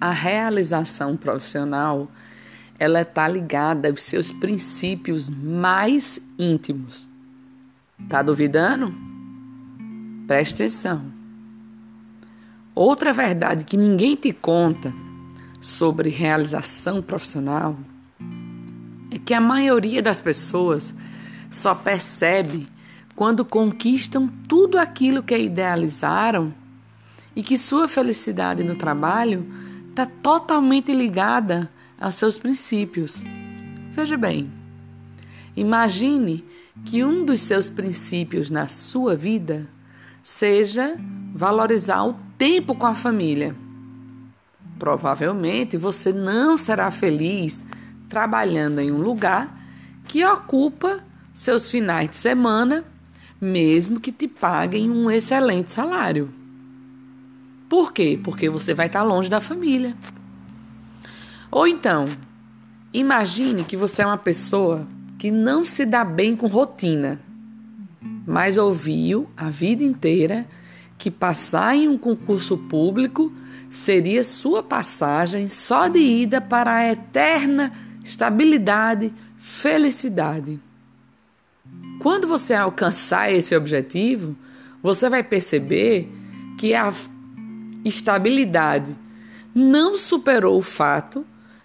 A realização profissional ela está ligada aos seus princípios mais íntimos. Tá duvidando? Preste atenção. Outra verdade que ninguém te conta sobre realização profissional é que a maioria das pessoas só percebe quando conquistam tudo aquilo que idealizaram e que sua felicidade no trabalho está totalmente ligada aos seus princípios. Veja bem, imagine que um dos seus princípios na sua vida seja valorizar o tempo com a família. Provavelmente você não será feliz trabalhando em um lugar que ocupa seus finais de semana, mesmo que te paguem um excelente salário. Por quê? Porque você vai estar longe da família. Ou então, imagine que você é uma pessoa que não se dá bem com rotina, mas ouviu a vida inteira que passar em um concurso público seria sua passagem só de ida para a eterna estabilidade, felicidade. Quando você alcançar esse objetivo, você vai perceber que a estabilidade não superou o fato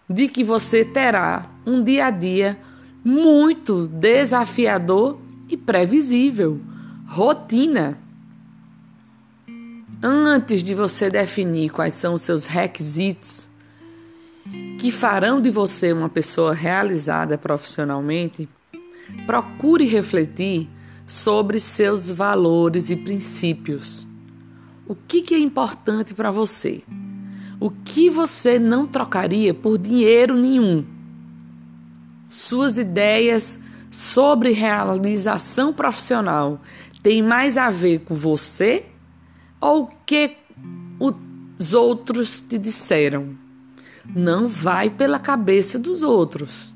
de que você terá um dia a dia muito desafiador e previsível rotina. Antes de você definir quais são os seus requisitos que farão de você uma pessoa realizada profissionalmente, procure refletir sobre seus valores e princípios. O que, que é importante para você? O que você não trocaria por dinheiro nenhum? Suas ideias sobre realização profissional têm mais a ver com você ou o que os outros te disseram? Não vai pela cabeça dos outros.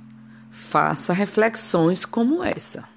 Faça reflexões como essa.